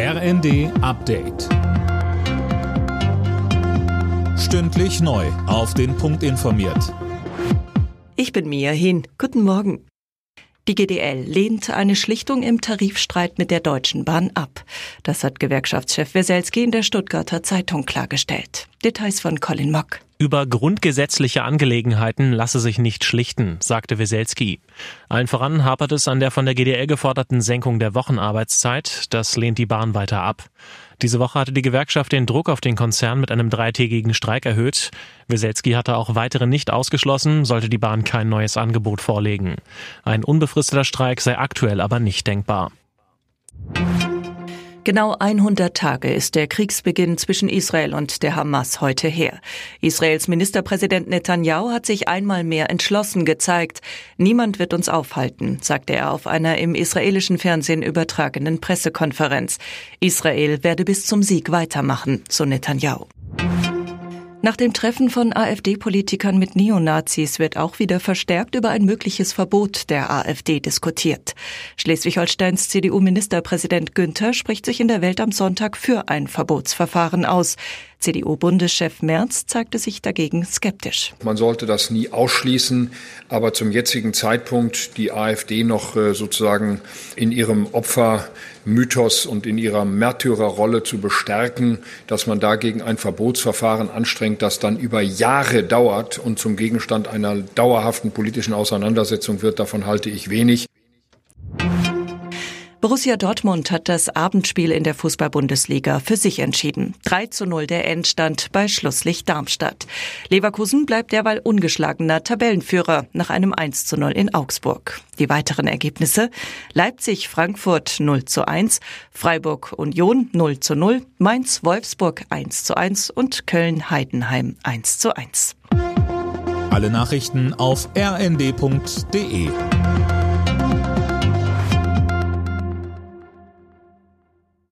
RND Update. Stündlich neu. Auf den Punkt informiert. Ich bin Mia Hin. Guten Morgen. Die GDL lehnt eine Schlichtung im Tarifstreit mit der Deutschen Bahn ab. Das hat Gewerkschaftschef Weselski in der Stuttgarter Zeitung klargestellt. Details von Colin Mock. Über grundgesetzliche Angelegenheiten lasse sich nicht schlichten, sagte Weselski. Allen voran hapert es an der von der GDL geforderten Senkung der Wochenarbeitszeit. Das lehnt die Bahn weiter ab. Diese Woche hatte die Gewerkschaft den Druck auf den Konzern mit einem dreitägigen Streik erhöht. Weselski hatte auch weitere nicht ausgeschlossen, sollte die Bahn kein neues Angebot vorlegen. Ein unbefristeter Streik sei aktuell aber nicht denkbar. Genau 100 Tage ist der Kriegsbeginn zwischen Israel und der Hamas heute her. Israels Ministerpräsident Netanyahu hat sich einmal mehr entschlossen gezeigt. Niemand wird uns aufhalten, sagte er auf einer im israelischen Fernsehen übertragenen Pressekonferenz. Israel werde bis zum Sieg weitermachen, so Netanyahu. Nach dem Treffen von AfD-Politikern mit Neonazis wird auch wieder verstärkt über ein mögliches Verbot der AfD diskutiert. Schleswig-Holsteins CDU-Ministerpräsident Günther spricht sich in der Welt am Sonntag für ein Verbotsverfahren aus. CDU-Bundeschef Merz zeigte sich dagegen skeptisch. Man sollte das nie ausschließen, aber zum jetzigen Zeitpunkt die AfD noch äh, sozusagen in ihrem Opfermythos und in ihrer Märtyrerrolle zu bestärken, dass man dagegen ein Verbotsverfahren anstrengt, das dann über Jahre dauert und zum Gegenstand einer dauerhaften politischen Auseinandersetzung wird, davon halte ich wenig. Borussia Dortmund hat das Abendspiel in der Fußball-Bundesliga für sich entschieden. 3 zu 0 der Endstand bei Schlusslicht Darmstadt. Leverkusen bleibt derweil ungeschlagener Tabellenführer nach einem 1 zu 0 in Augsburg. Die weiteren Ergebnisse Leipzig-Frankfurt 0 zu 1, Freiburg-Union 0 zu 0, Mainz-Wolfsburg 1 zu 1 und Köln-Heidenheim 1 zu 1. Alle Nachrichten auf rnd.de